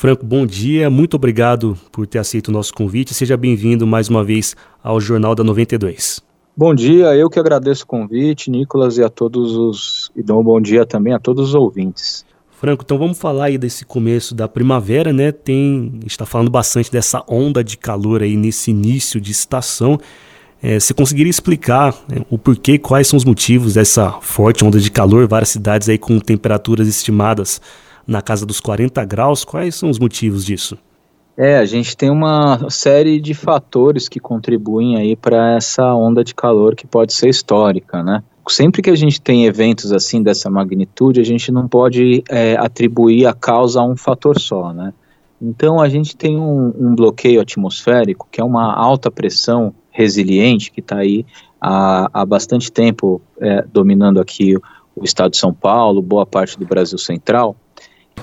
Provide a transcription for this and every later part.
Franco, bom dia, muito obrigado por ter aceito o nosso convite. Seja bem-vindo mais uma vez ao Jornal da 92. Bom dia, eu que agradeço o convite, Nicolas, e a todos os. e dou um bom dia também a todos os ouvintes. Franco, então vamos falar aí desse começo da primavera, né? Tem, está falando bastante dessa onda de calor aí nesse início de estação. É, você conseguiria explicar né, o porquê, quais são os motivos dessa forte onda de calor, várias cidades aí com temperaturas estimadas na casa dos 40 graus, quais são os motivos disso? É, a gente tem uma série de fatores que contribuem aí para essa onda de calor que pode ser histórica, né? Sempre que a gente tem eventos assim dessa magnitude, a gente não pode é, atribuir a causa a um fator só, né? Então a gente tem um, um bloqueio atmosférico, que é uma alta pressão resiliente que está aí há, há, bastante tempo é, dominando aqui o, o estado de São Paulo, boa parte do Brasil Central,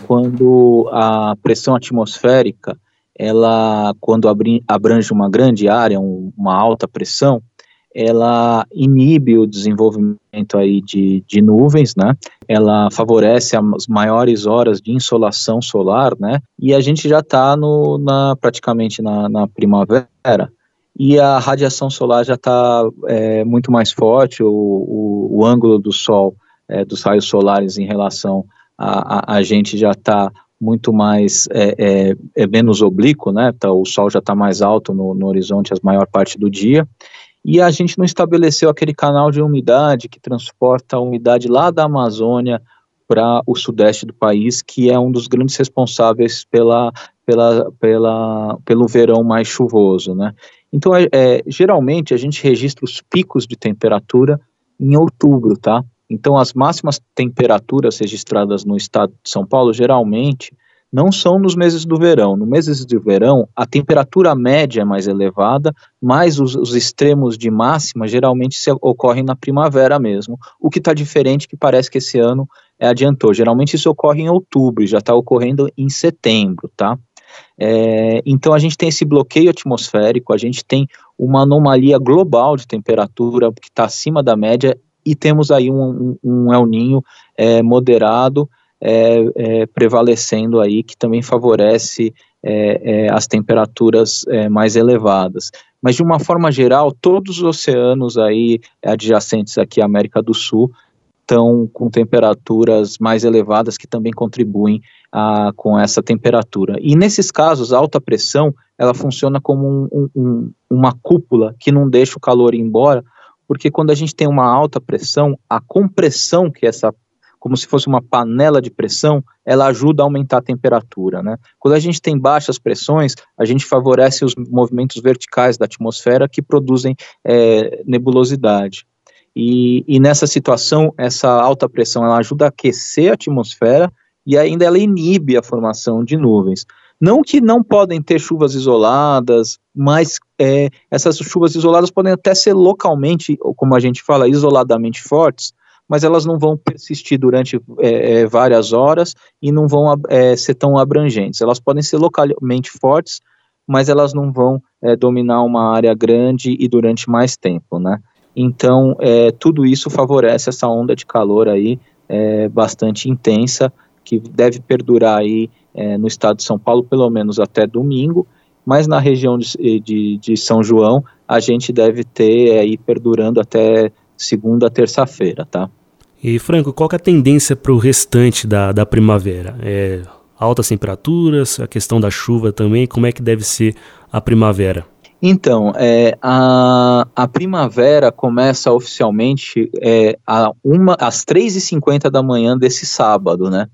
quando a pressão atmosférica, ela, quando abrange uma grande área, um, uma alta pressão, ela inibe o desenvolvimento aí de, de nuvens, né? Ela favorece as maiores horas de insolação solar, né? E a gente já está praticamente na, na primavera e a radiação solar já está é, muito mais forte, o, o, o ângulo do Sol, é, dos raios solares em relação a, a, a gente já está muito mais, é, é, é, menos oblíquo, né, tá, o Sol já está mais alto no, no horizonte a maior parte do dia, e a gente não estabeleceu aquele canal de umidade que transporta a umidade lá da Amazônia para o sudeste do país, que é um dos grandes responsáveis pela, pela, pela, pelo verão mais chuvoso, né. Então, é, é, geralmente, a gente registra os picos de temperatura em outubro, tá? Então, as máximas temperaturas registradas no estado de São Paulo, geralmente, não são nos meses do verão. No meses do verão, a temperatura média é mais elevada, mas os, os extremos de máxima geralmente se ocorrem na primavera mesmo, o que está diferente, que parece que esse ano é, adiantou. Geralmente isso ocorre em outubro, já está ocorrendo em setembro, tá? É, então a gente tem esse bloqueio atmosférico, a gente tem uma anomalia global de temperatura que está acima da média e temos aí um, um, El Ninho é, moderado é, é, prevalecendo aí, que também favorece é, é, as temperaturas mais elevadas. Mas de uma forma geral, todos os oceanos aí adjacentes aqui à América do Sul estão com temperaturas mais elevadas que também contribuem a, com essa temperatura. E nesses casos, a alta pressão ela funciona como um, um, uma cúpula que não deixa o calor embora, porque quando a gente tem uma alta pressão, a compressão que essa como se fosse uma panela de pressão, ela ajuda a aumentar a temperatura, né? Quando a gente tem baixas pressões, a gente favorece os movimentos verticais da atmosfera que produzem é, nebulosidade. E, e, nessa situação, essa alta pressão ela ajuda a aquecer a atmosfera e ainda ela inibe a formação de nuvens. Não que não podem ter chuvas isoladas, mas é, essas chuvas isoladas podem até ser localmente, ou como a gente fala, isoladamente fortes, mas elas não vão persistir durante é, é, várias horas e não vão é, ser tão abrangentes. Elas podem ser localmente fortes, mas elas não vão é, dominar uma área grande e durante mais tempo, né? Então, é, tudo isso favorece essa onda de calor aí bastante intensa, que deve perdurar aí é, no estado de São Paulo, pelo menos até domingo, mas na região de, de, de São João, a gente deve ter aí perdurando até segunda, terça-feira, tá? E Franco, qual é a tendência para o restante da, da primavera? É, altas temperaturas, a questão da chuva também, como é que deve ser a primavera? Então, é, a, a primavera começa oficialmente é, a uma, às 3h50 da manhã desse sábado, né?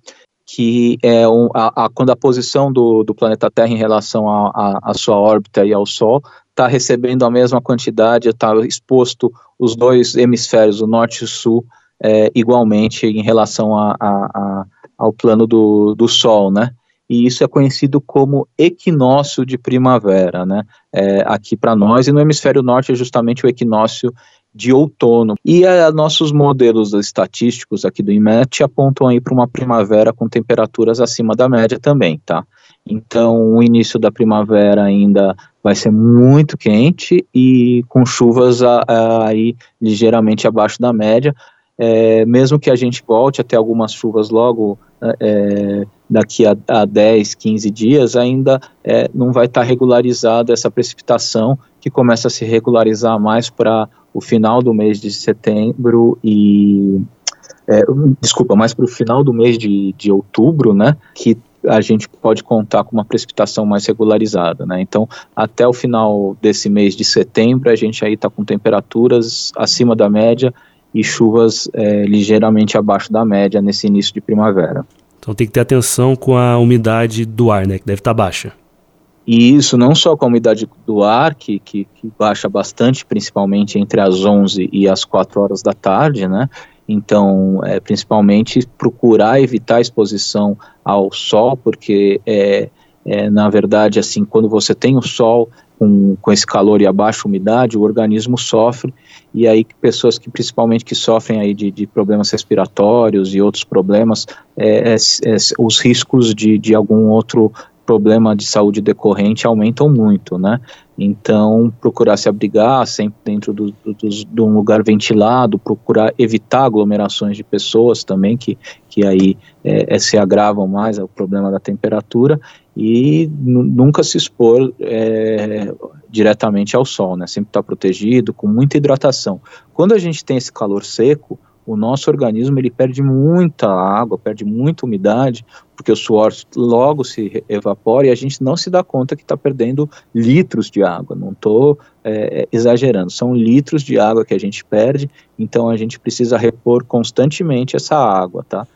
Que é um, a, a, quando a posição do, do, planeta Terra em relação à sua órbita e ao Sol está recebendo a mesma quantidade, está exposto os dois hemisférios, o norte e o sul, é, igualmente em relação a, a, ao plano do, do Sol, né? E isso é conhecido como equinócio de primavera, né? É, aqui para nós, e no hemisfério norte é justamente o equinócio de outono. E a, nossos modelos estatísticos aqui do IMET apontam aí para uma primavera com temperaturas acima da média também, tá? Então, o início da primavera ainda vai ser muito quente e com chuvas aí ligeiramente abaixo da média. é, mesmo que a gente volte a ter algumas chuvas logo é, daqui a, a 10, 15 dias, ainda é, não vai estar tá regularizada essa precipitação que começa a se regularizar mais para o final do mês de setembro e é, desculpa, mais para o final do mês de, de outubro, né, que a gente pode contar com uma precipitação mais regularizada, né? Então, até o final desse mês de setembro, a gente aí está com temperaturas acima da média e chuvas é, ligeiramente abaixo da média nesse início de primavera. Então tem que ter atenção com a umidade do ar, né? Que deve estar tá baixa. E isso não só com a umidade do ar, que, que, que, baixa bastante, principalmente entre as 11 e as 4 horas da tarde, né? Então, é, principalmente procurar evitar a exposição ao sol, porque é, é, na verdade, assim, quando você tem o sol com, com esse calor e a baixa umidade, o organismo sofre, e aí pessoas que principalmente que sofrem aí de, de problemas respiratórios e outros problemas, é, é, é os riscos de, de algum outro problema de saúde decorrente aumentam muito, né? Então, procurar se abrigar sempre dentro do, do, do, de um lugar ventilado, procurar evitar aglomerações de pessoas também, que, que aí é, é, se agravam mais ao problema da temperatura, e nunca se expor é, diretamente ao sol, né? Sempre estar tá protegido, com muita hidratação. Quando a gente tem esse calor seco, o nosso organismo ele perde muita água, perde muita umidade, porque o suor logo se evapora e a gente não se dá conta que está perdendo litros de água. Não estou é, exagerando, são litros de água que a gente perde, então a gente precisa repor constantemente essa água, tá?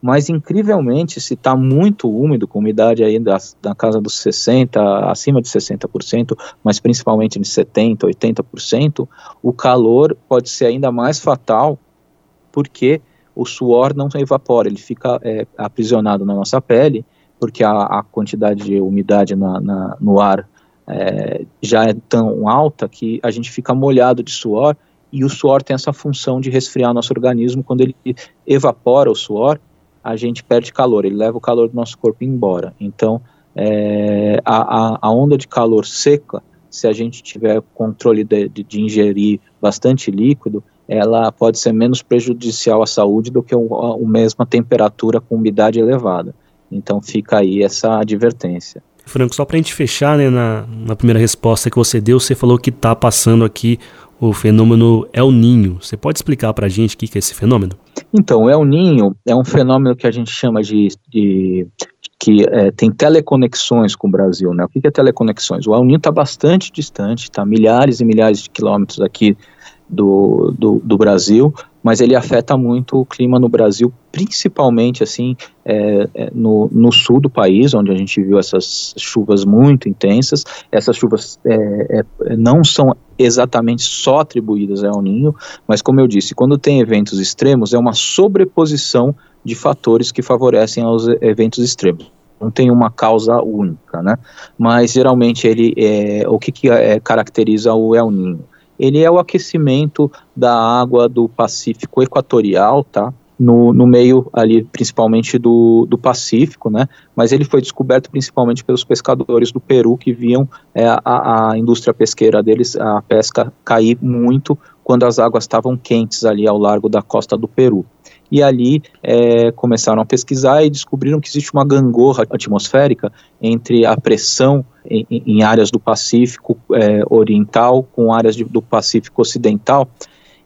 Mas incrivelmente, se está muito úmido, com umidade aí da, da casa dos 60%, acima de 60%, mas principalmente de 70%, 80%, o calor pode ser ainda mais fatal porque o suor não evapora, ele fica é, aprisionado na nossa pele, porque a, a quantidade de umidade na, na, no ar é, já é tão alta que a gente fica molhado de suor e o suor tem essa função de resfriar nosso organismo. Quando ele evapora o suor, a gente perde calor, ele leva o calor do nosso corpo embora. Então, é, a, a, onda de calor seca, se a gente tiver controle de, de, de ingerir bastante líquido, ela pode ser menos prejudicial à saúde do que a, mesma temperatura com umidade elevada. Então fica aí essa advertência. Franco, só para a gente fechar, né, na, na primeira resposta que você deu, você falou que está passando aqui o fenômeno El Ninho. Você pode explicar para a gente o que, que é esse fenômeno? Então, o El Ninho é um fenômeno que a gente chama de, de que é, tem teleconexões com o Brasil, né? O que, que é teleconexões? O El Ninho está bastante distante, está milhares e milhares de quilômetros aqui do, do, do, Brasil, mas ele afeta muito o clima no Brasil, principalmente assim é, é, no, no, sul do país, onde a gente viu essas chuvas muito intensas. Essas chuvas é, é não são exatamente só atribuídas ao Ninho, mas como eu disse, quando tem eventos extremos, é uma sobreposição de fatores que favorecem aos eventos extremos não tem uma causa única, né? Mas geralmente ele é o que, que é, caracteriza o El Ninho ele é o aquecimento da água do Pacífico Equatorial, tá? No, no meio ali, principalmente do, do Pacífico, né? Mas ele foi descoberto principalmente pelos pescadores do Peru que viam é, a, a indústria pesqueira deles, a pesca, cair muito quando as águas estavam quentes ali ao largo da costa do Peru e ali é, começaram a pesquisar e descobriram que existe uma gangorra atmosférica entre a pressão em, em áreas do Pacífico é, Oriental com áreas de, do Pacífico Ocidental,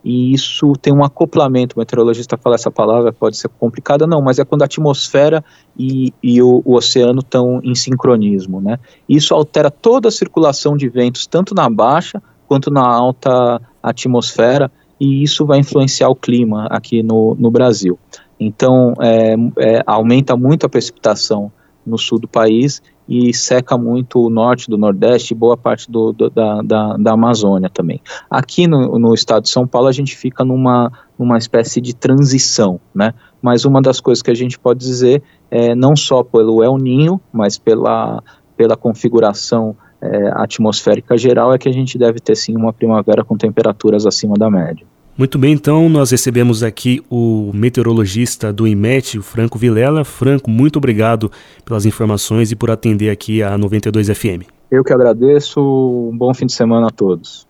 e isso tem um acoplamento, o meteorologista fala essa palavra, pode ser complicada, não, mas é quando a atmosfera e, e o, o, oceano estão em sincronismo, né? Isso altera toda a circulação de ventos, tanto na baixa quanto na alta atmosfera, e isso vai influenciar o clima aqui no, no Brasil. Então, é, é, aumenta muito a precipitação no sul do país e seca muito o norte do Nordeste e boa parte do, do, da, da, da, Amazônia também. Aqui no, no, estado de São Paulo a gente fica numa, numa espécie de transição, né? Mas uma das coisas que a gente pode dizer é não só pelo El Ninho, mas pela, pela configuração é, atmosférica geral é que a gente deve ter sim uma primavera com temperaturas acima da média. Muito bem, então nós recebemos aqui o meteorologista do IMET, o Franco Vilela. Franco, muito obrigado pelas informações e por atender aqui a 92 FM. Eu que agradeço. Um bom fim de semana a todos.